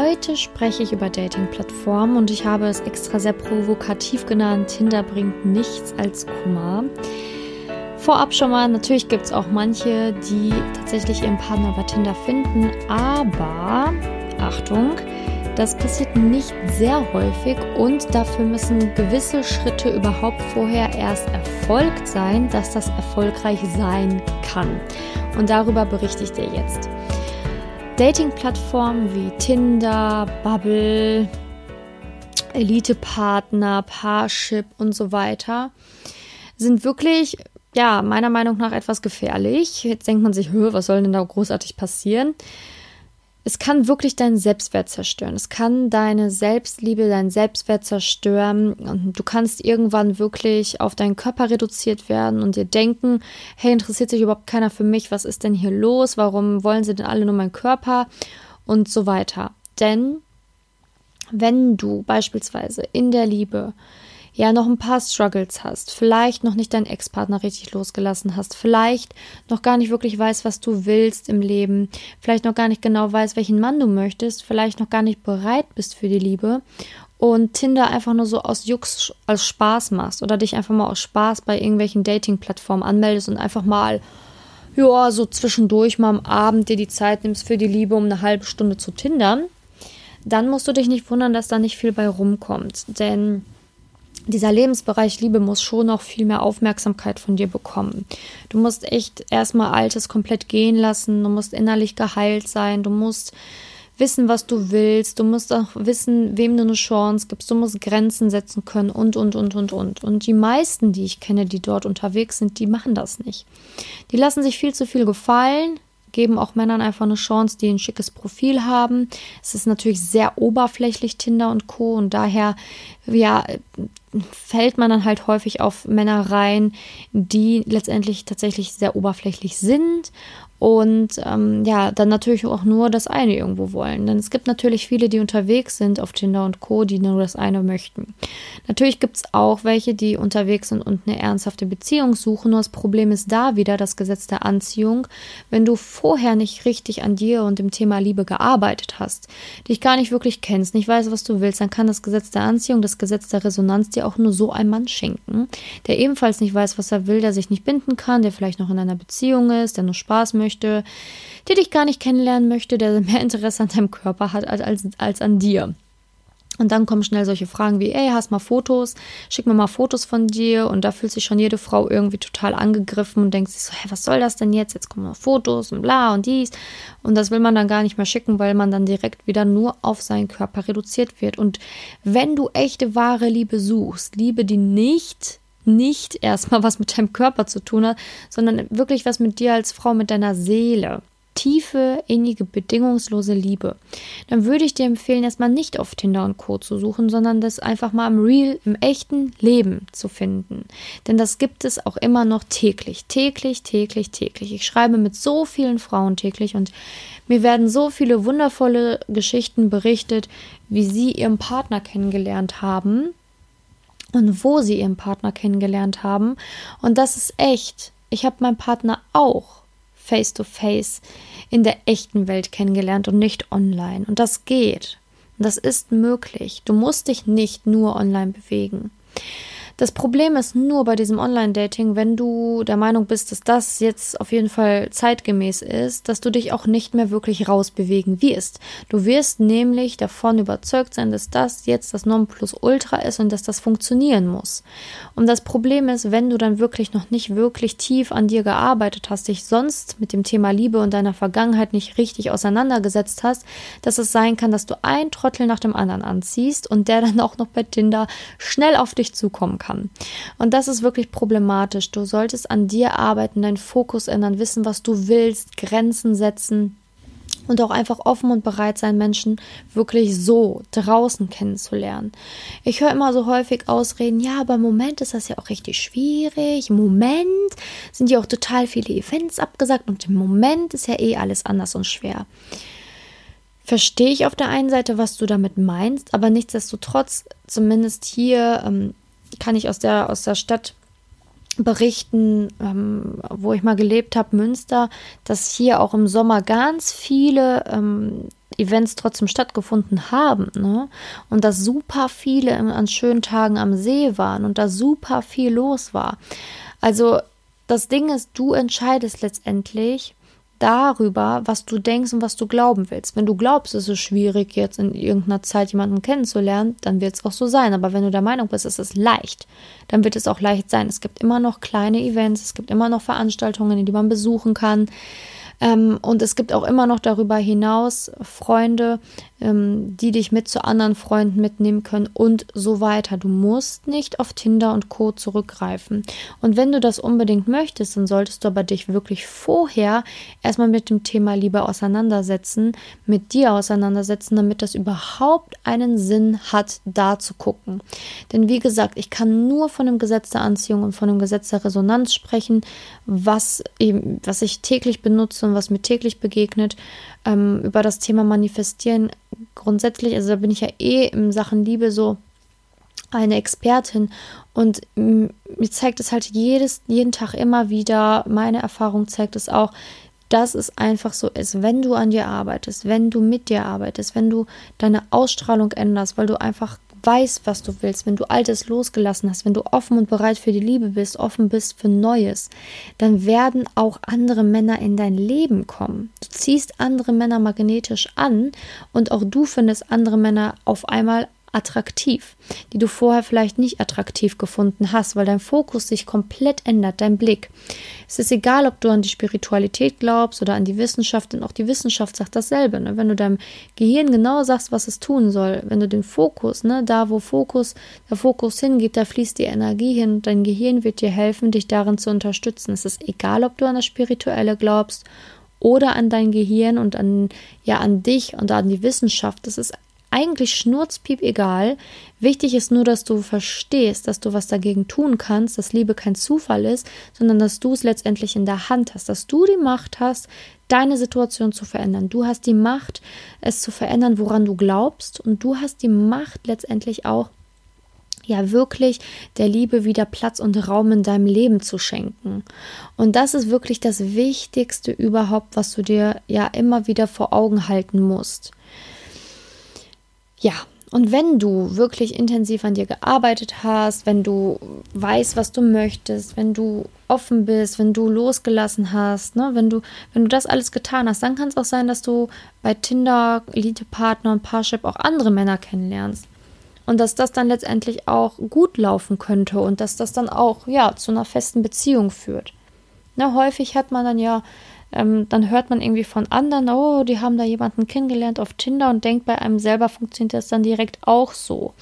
Heute spreche ich über Dating-Plattformen und ich habe es extra sehr provokativ genannt. Tinder bringt nichts als Kummer. Vorab schon mal, natürlich gibt es auch manche, die tatsächlich ihren Partner bei Tinder finden, aber Achtung, das passiert nicht sehr häufig und dafür müssen gewisse Schritte überhaupt vorher erst erfolgt sein, dass das erfolgreich sein kann. Und darüber berichte ich dir jetzt. Dating-Plattformen wie Tinder, Bubble, Elite-Partner, Parship und so weiter sind wirklich, ja, meiner Meinung nach etwas gefährlich. Jetzt denkt man sich, was soll denn da großartig passieren? Es kann wirklich deinen Selbstwert zerstören. Es kann deine Selbstliebe, deinen Selbstwert zerstören. Und du kannst irgendwann wirklich auf deinen Körper reduziert werden und dir denken, hey, interessiert sich überhaupt keiner für mich? Was ist denn hier los? Warum wollen sie denn alle nur meinen Körper? Und so weiter. Denn wenn du beispielsweise in der Liebe ja noch ein paar Struggles hast, vielleicht noch nicht deinen Ex-Partner richtig losgelassen hast, vielleicht noch gar nicht wirklich weißt, was du willst im Leben, vielleicht noch gar nicht genau weißt, welchen Mann du möchtest, vielleicht noch gar nicht bereit bist für die Liebe und Tinder einfach nur so aus Jux als Spaß machst oder dich einfach mal aus Spaß bei irgendwelchen Dating-Plattformen anmeldest und einfach mal ja, so zwischendurch mal am Abend dir die Zeit nimmst für die Liebe, um eine halbe Stunde zu tindern, dann musst du dich nicht wundern, dass da nicht viel bei rumkommt. Denn dieser Lebensbereich Liebe muss schon noch viel mehr Aufmerksamkeit von dir bekommen. Du musst echt erstmal Altes komplett gehen lassen, du musst innerlich geheilt sein, du musst wissen, was du willst, du musst auch wissen, wem du eine Chance gibst, du musst Grenzen setzen können und, und, und, und, und. Und die meisten, die ich kenne, die dort unterwegs sind, die machen das nicht. Die lassen sich viel zu viel gefallen, geben auch Männern einfach eine Chance, die ein schickes Profil haben. Es ist natürlich sehr oberflächlich Tinder und Co. Und daher ja, fällt man dann halt häufig auf Männer rein, die letztendlich tatsächlich sehr oberflächlich sind und ähm, ja, dann natürlich auch nur das eine irgendwo wollen. Denn es gibt natürlich viele, die unterwegs sind auf Tinder und Co., die nur das eine möchten. Natürlich gibt es auch welche, die unterwegs sind und eine ernsthafte Beziehung suchen. Nur das Problem ist da wieder das Gesetz der Anziehung. Wenn du vorher nicht richtig an dir und dem Thema Liebe gearbeitet hast, dich gar nicht wirklich kennst, nicht weißt, was du willst, dann kann das Gesetz der Anziehung, das Gesetz der Resonanz dir auch nur so einen Mann schenken, der ebenfalls nicht weiß, was er will, der sich nicht binden kann, der vielleicht noch in einer Beziehung ist, der nur Spaß möchte möchte, der dich gar nicht kennenlernen möchte, der mehr Interesse an deinem Körper hat als, als, als an dir. Und dann kommen schnell solche Fragen wie, ey, hast mal Fotos, schick mir mal Fotos von dir. Und da fühlt sich schon jede Frau irgendwie total angegriffen und denkt sich so, hey, was soll das denn jetzt? Jetzt kommen mal Fotos und bla und dies. Und das will man dann gar nicht mehr schicken, weil man dann direkt wieder nur auf seinen Körper reduziert wird. Und wenn du echte, wahre Liebe suchst, Liebe, die nicht nicht erstmal was mit deinem Körper zu tun hat, sondern wirklich was mit dir als Frau, mit deiner Seele. Tiefe, innige, bedingungslose Liebe. Dann würde ich dir empfehlen, erstmal nicht auf Tinder und Co. zu suchen, sondern das einfach mal im Real, im echten Leben zu finden. Denn das gibt es auch immer noch täglich. Täglich, täglich, täglich. Ich schreibe mit so vielen Frauen täglich und mir werden so viele wundervolle Geschichten berichtet, wie sie ihren Partner kennengelernt haben und wo sie ihren Partner kennengelernt haben. Und das ist echt. Ich habe meinen Partner auch face to face in der echten Welt kennengelernt und nicht online. Und das geht. Und das ist möglich. Du musst dich nicht nur online bewegen. Das Problem ist nur bei diesem Online-Dating, wenn du der Meinung bist, dass das jetzt auf jeden Fall zeitgemäß ist, dass du dich auch nicht mehr wirklich rausbewegen wirst. Du wirst nämlich davon überzeugt sein, dass das jetzt das Nonplusultra ist und dass das funktionieren muss. Und das Problem ist, wenn du dann wirklich noch nicht wirklich tief an dir gearbeitet hast, dich sonst mit dem Thema Liebe und deiner Vergangenheit nicht richtig auseinandergesetzt hast, dass es sein kann, dass du ein Trottel nach dem anderen anziehst und der dann auch noch bei Tinder schnell auf dich zukommen kann kann. Und das ist wirklich problematisch. Du solltest an dir arbeiten, deinen Fokus ändern, wissen, was du willst, Grenzen setzen und auch einfach offen und bereit sein, Menschen wirklich so draußen kennenzulernen. Ich höre immer so häufig Ausreden, ja, aber im Moment ist das ja auch richtig schwierig. Im Moment sind ja auch total viele Events abgesagt und im Moment ist ja eh alles anders und schwer. Verstehe ich auf der einen Seite, was du damit meinst, aber nichtsdestotrotz, zumindest hier ähm, kann ich aus der, aus der Stadt berichten, ähm, wo ich mal gelebt habe, Münster, dass hier auch im Sommer ganz viele ähm, Events trotzdem stattgefunden haben, ne? Und dass super viele an schönen Tagen am See waren und da super viel los war. Also das Ding ist, du entscheidest letztendlich, darüber, was du denkst und was du glauben willst. Wenn du glaubst, es ist schwierig, jetzt in irgendeiner Zeit jemanden kennenzulernen, dann wird es auch so sein. Aber wenn du der Meinung bist, es ist leicht, dann wird es auch leicht sein. Es gibt immer noch kleine Events, es gibt immer noch Veranstaltungen, die man besuchen kann. Ähm, und es gibt auch immer noch darüber hinaus Freunde, ähm, die dich mit zu anderen Freunden mitnehmen können und so weiter. Du musst nicht auf Tinder und Co. zurückgreifen. Und wenn du das unbedingt möchtest, dann solltest du aber dich wirklich vorher erstmal mit dem Thema Liebe auseinandersetzen, mit dir auseinandersetzen, damit das überhaupt einen Sinn hat, da zu gucken. Denn wie gesagt, ich kann nur von dem Gesetz der Anziehung und von dem Gesetz der Resonanz sprechen, was, eben, was ich täglich benutze und was mir täglich begegnet. Ähm, über das Thema Manifestieren grundsätzlich, also da bin ich ja eh in Sachen Liebe so eine Expertin und mir zeigt es halt jedes, jeden Tag immer wieder, meine Erfahrung zeigt es auch, dass es einfach so ist, wenn du an dir arbeitest, wenn du mit dir arbeitest, wenn du deine Ausstrahlung änderst, weil du einfach weißt, was du willst, wenn du Altes losgelassen hast, wenn du offen und bereit für die Liebe bist, offen bist für Neues, dann werden auch andere Männer in dein Leben kommen. Du ziehst andere Männer magnetisch an und auch du findest andere Männer auf einmal attraktiv, die du vorher vielleicht nicht attraktiv gefunden hast, weil dein Fokus sich komplett ändert, dein Blick. Es ist egal, ob du an die Spiritualität glaubst oder an die Wissenschaft, denn auch die Wissenschaft sagt dasselbe. Ne? Wenn du deinem Gehirn genau sagst, was es tun soll, wenn du den Fokus, ne, da wo Fokus, der Fokus hingeht, da fließt die Energie hin, dein Gehirn wird dir helfen, dich darin zu unterstützen. Es ist egal, ob du an das Spirituelle glaubst oder an dein Gehirn und an ja an dich und an die Wissenschaft. Das ist eigentlich schnurzpiep egal. Wichtig ist nur, dass du verstehst, dass du was dagegen tun kannst, dass Liebe kein Zufall ist, sondern dass du es letztendlich in der Hand hast, dass du die Macht hast, deine Situation zu verändern. Du hast die Macht, es zu verändern, woran du glaubst, und du hast die Macht letztendlich auch, ja wirklich der Liebe wieder Platz und Raum in deinem Leben zu schenken. Und das ist wirklich das Wichtigste überhaupt, was du dir ja immer wieder vor Augen halten musst. Ja, und wenn du wirklich intensiv an dir gearbeitet hast, wenn du weißt, was du möchtest, wenn du offen bist, wenn du losgelassen hast, ne, wenn du, wenn du das alles getan hast, dann kann es auch sein, dass du bei Tinder, Elite-Partner und Parship auch andere Männer kennenlernst. Und dass das dann letztendlich auch gut laufen könnte und dass das dann auch, ja, zu einer festen Beziehung führt. Ne, häufig hat man dann ja ähm, dann hört man irgendwie von anderen, oh, die haben da jemanden kennengelernt auf Tinder und denkt, bei einem selber funktioniert das dann direkt auch so.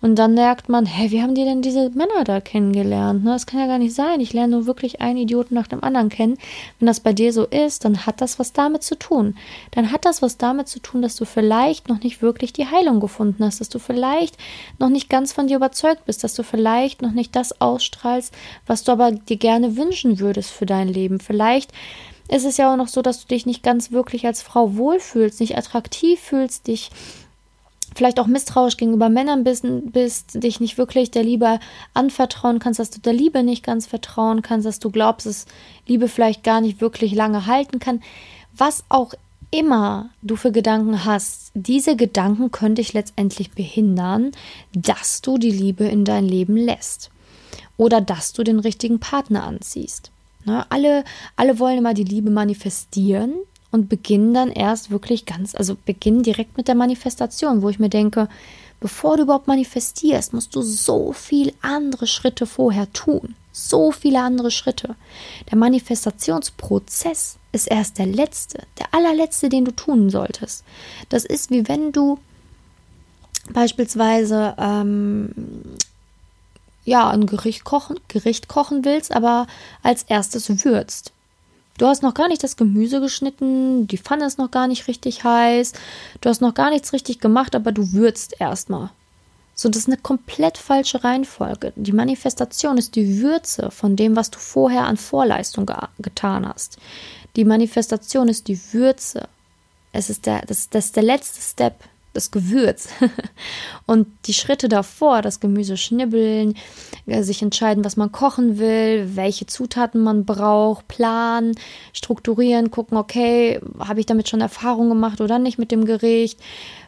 Und dann merkt man, hä, wie haben die denn diese Männer da kennengelernt? Ne? Das kann ja gar nicht sein. Ich lerne nur wirklich einen Idioten nach dem anderen kennen. Wenn das bei dir so ist, dann hat das was damit zu tun. Dann hat das was damit zu tun, dass du vielleicht noch nicht wirklich die Heilung gefunden hast, dass du vielleicht noch nicht ganz von dir überzeugt bist, dass du vielleicht noch nicht das ausstrahlst, was du aber dir gerne wünschen würdest für dein Leben. Vielleicht ist es ja auch noch so, dass du dich nicht ganz wirklich als Frau wohlfühlst, nicht attraktiv fühlst, dich vielleicht auch misstrauisch gegenüber Männern bist, bist, dich nicht wirklich der Liebe anvertrauen kannst, dass du der Liebe nicht ganz vertrauen kannst, dass du glaubst, dass Liebe vielleicht gar nicht wirklich lange halten kann. Was auch immer du für Gedanken hast, diese Gedanken können dich letztendlich behindern, dass du die Liebe in dein Leben lässt oder dass du den richtigen Partner anziehst. Ne? Alle, alle wollen immer die Liebe manifestieren und beginnen dann erst wirklich ganz, also beginnen direkt mit der Manifestation, wo ich mir denke, bevor du überhaupt manifestierst, musst du so viel andere Schritte vorher tun. So viele andere Schritte. Der Manifestationsprozess ist erst der letzte, der allerletzte, den du tun solltest. Das ist wie wenn du beispielsweise ähm, ja, ein Gericht kochen, Gericht kochen willst, aber als erstes würzt. Du hast noch gar nicht das Gemüse geschnitten, die Pfanne ist noch gar nicht richtig heiß, du hast noch gar nichts richtig gemacht, aber du würzt erstmal. So, das ist eine komplett falsche Reihenfolge. Die Manifestation ist die Würze von dem, was du vorher an Vorleistung ge getan hast. Die Manifestation ist die Würze. Es ist der, das, das ist der letzte Step. Das Gewürz. und die Schritte davor, das Gemüse schnibbeln, äh, sich entscheiden, was man kochen will, welche Zutaten man braucht, planen, strukturieren, gucken, okay, habe ich damit schon Erfahrung gemacht oder nicht mit dem Gericht,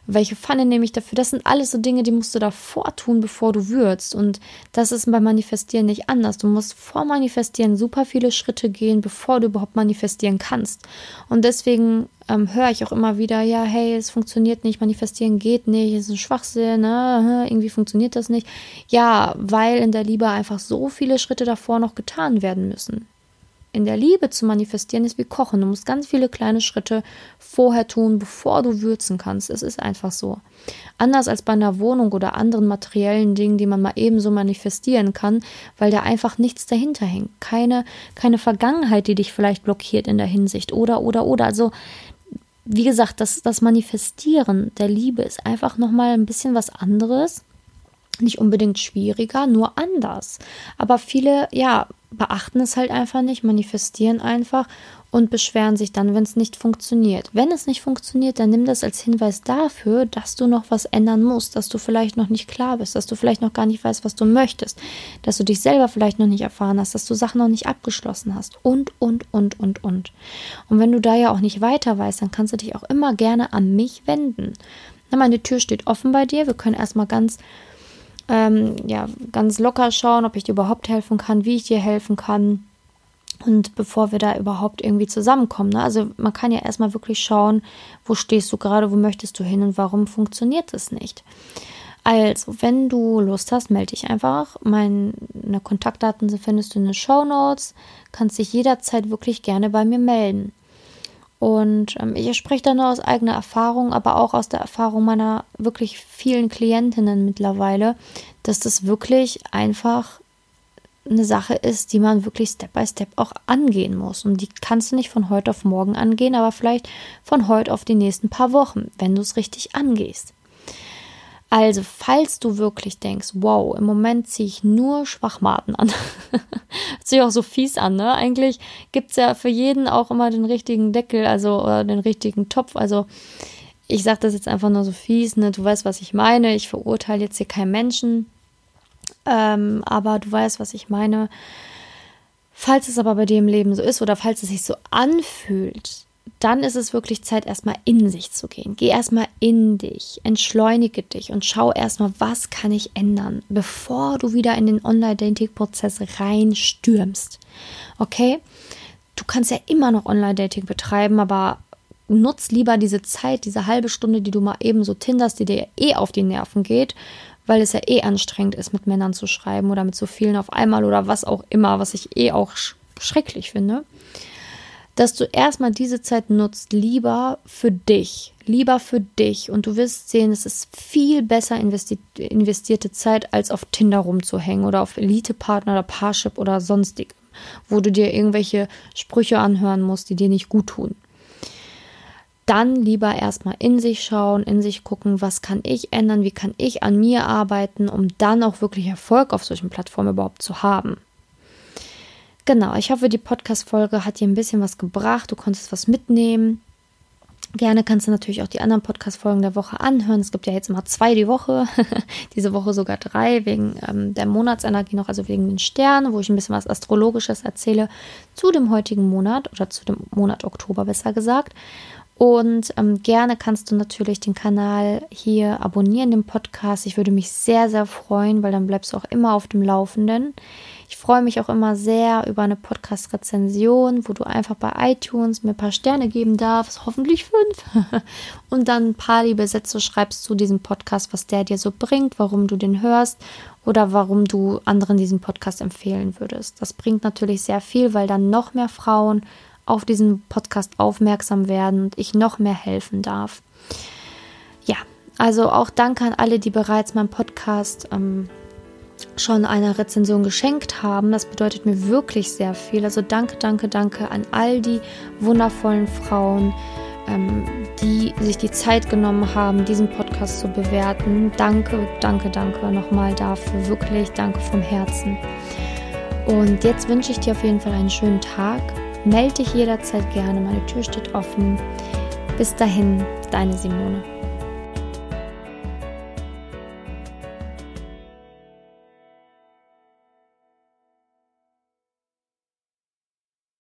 welche Pfanne nehme ich dafür? Das sind alles so Dinge, die musst du davor tun, bevor du würzt. Und das ist beim Manifestieren nicht anders. Du musst vor Manifestieren super viele Schritte gehen, bevor du überhaupt manifestieren kannst. Und deswegen ähm, höre ich auch immer wieder, ja, hey, es funktioniert nicht, manifestieren geht nicht, es ist ein Schwachsinn, ne? irgendwie funktioniert das nicht. Ja, weil in der Liebe einfach so viele Schritte davor noch getan werden müssen in der Liebe zu manifestieren ist wie Kochen. Du musst ganz viele kleine Schritte vorher tun, bevor du würzen kannst. Es ist einfach so. Anders als bei einer Wohnung oder anderen materiellen Dingen, die man mal ebenso manifestieren kann, weil da einfach nichts dahinter hängt. Keine, keine Vergangenheit, die dich vielleicht blockiert in der Hinsicht. Oder, oder, oder. Also, wie gesagt, das, das Manifestieren der Liebe ist einfach nochmal ein bisschen was anderes nicht unbedingt schwieriger, nur anders. Aber viele, ja, beachten es halt einfach nicht, manifestieren einfach und beschweren sich dann, wenn es nicht funktioniert. Wenn es nicht funktioniert, dann nimm das als Hinweis dafür, dass du noch was ändern musst, dass du vielleicht noch nicht klar bist, dass du vielleicht noch gar nicht weißt, was du möchtest, dass du dich selber vielleicht noch nicht erfahren hast, dass du Sachen noch nicht abgeschlossen hast und, und, und, und, und. Und wenn du da ja auch nicht weiter weißt, dann kannst du dich auch immer gerne an mich wenden. Na, meine Tür steht offen bei dir. Wir können erstmal ganz ähm, ja, ganz locker schauen, ob ich dir überhaupt helfen kann, wie ich dir helfen kann. Und bevor wir da überhaupt irgendwie zusammenkommen. Ne? Also man kann ja erstmal wirklich schauen, wo stehst du gerade, wo möchtest du hin und warum funktioniert es nicht. Also, wenn du Lust hast, melde dich einfach. Meine Kontaktdaten findest du in den Show Notes. Kannst dich jederzeit wirklich gerne bei mir melden. Und ähm, ich spreche da nur aus eigener Erfahrung, aber auch aus der Erfahrung meiner wirklich vielen Klientinnen mittlerweile, dass das wirklich einfach eine Sache ist, die man wirklich Step by Step auch angehen muss. Und die kannst du nicht von heute auf morgen angehen, aber vielleicht von heute auf die nächsten paar Wochen, wenn du es richtig angehst. Also, falls du wirklich denkst, wow, im Moment ziehe ich nur Schwachmaten an. Hört sich auch so fies an, ne? Eigentlich gibt es ja für jeden auch immer den richtigen Deckel, also oder den richtigen Topf. Also, ich sage das jetzt einfach nur so fies, ne? Du weißt, was ich meine. Ich verurteile jetzt hier keinen Menschen. Ähm, aber du weißt, was ich meine. Falls es aber bei dir im Leben so ist oder falls es sich so anfühlt, dann ist es wirklich Zeit, erstmal in sich zu gehen. Geh erstmal in dich, entschleunige dich und schau erstmal, was kann ich ändern, bevor du wieder in den Online-Dating-Prozess reinstürmst. Okay? Du kannst ja immer noch Online-Dating betreiben, aber nutz lieber diese Zeit, diese halbe Stunde, die du mal eben so tinderst, die dir eh auf die Nerven geht, weil es ja eh anstrengend ist, mit Männern zu schreiben oder mit so vielen auf einmal oder was auch immer, was ich eh auch schrecklich finde dass du erstmal diese Zeit nutzt, lieber für dich, lieber für dich. Und du wirst sehen, es ist viel besser investi investierte Zeit, als auf Tinder rumzuhängen oder auf Elite-Partner oder Parship oder sonstig, wo du dir irgendwelche Sprüche anhören musst, die dir nicht gut tun. Dann lieber erstmal in sich schauen, in sich gucken, was kann ich ändern, wie kann ich an mir arbeiten, um dann auch wirklich Erfolg auf solchen Plattformen überhaupt zu haben. Genau, ich hoffe, die Podcast-Folge hat dir ein bisschen was gebracht. Du konntest was mitnehmen. Gerne kannst du natürlich auch die anderen Podcast-Folgen der Woche anhören. Es gibt ja jetzt immer zwei die Woche, diese Woche sogar drei, wegen ähm, der Monatsenergie noch, also wegen den Sternen, wo ich ein bisschen was Astrologisches erzähle zu dem heutigen Monat oder zu dem Monat Oktober besser gesagt. Und ähm, gerne kannst du natürlich den Kanal hier abonnieren, den Podcast. Ich würde mich sehr, sehr freuen, weil dann bleibst du auch immer auf dem Laufenden. Ich freue mich auch immer sehr über eine Podcast-Rezension, wo du einfach bei iTunes mir ein paar Sterne geben darfst, hoffentlich fünf, und dann ein paar liebe Sätze schreibst zu diesem Podcast, was der dir so bringt, warum du den hörst oder warum du anderen diesen Podcast empfehlen würdest. Das bringt natürlich sehr viel, weil dann noch mehr Frauen auf diesen Podcast aufmerksam werden und ich noch mehr helfen darf. Ja, also auch danke an alle, die bereits meinen Podcast ähm, schon eine Rezension geschenkt haben. Das bedeutet mir wirklich sehr viel. Also danke, danke, danke an all die wundervollen Frauen, ähm, die sich die Zeit genommen haben, diesen Podcast zu bewerten. Danke, danke, danke nochmal dafür. Wirklich danke vom Herzen. Und jetzt wünsche ich dir auf jeden Fall einen schönen Tag. Melde dich jederzeit gerne. Meine Tür steht offen. Bis dahin, deine Simone.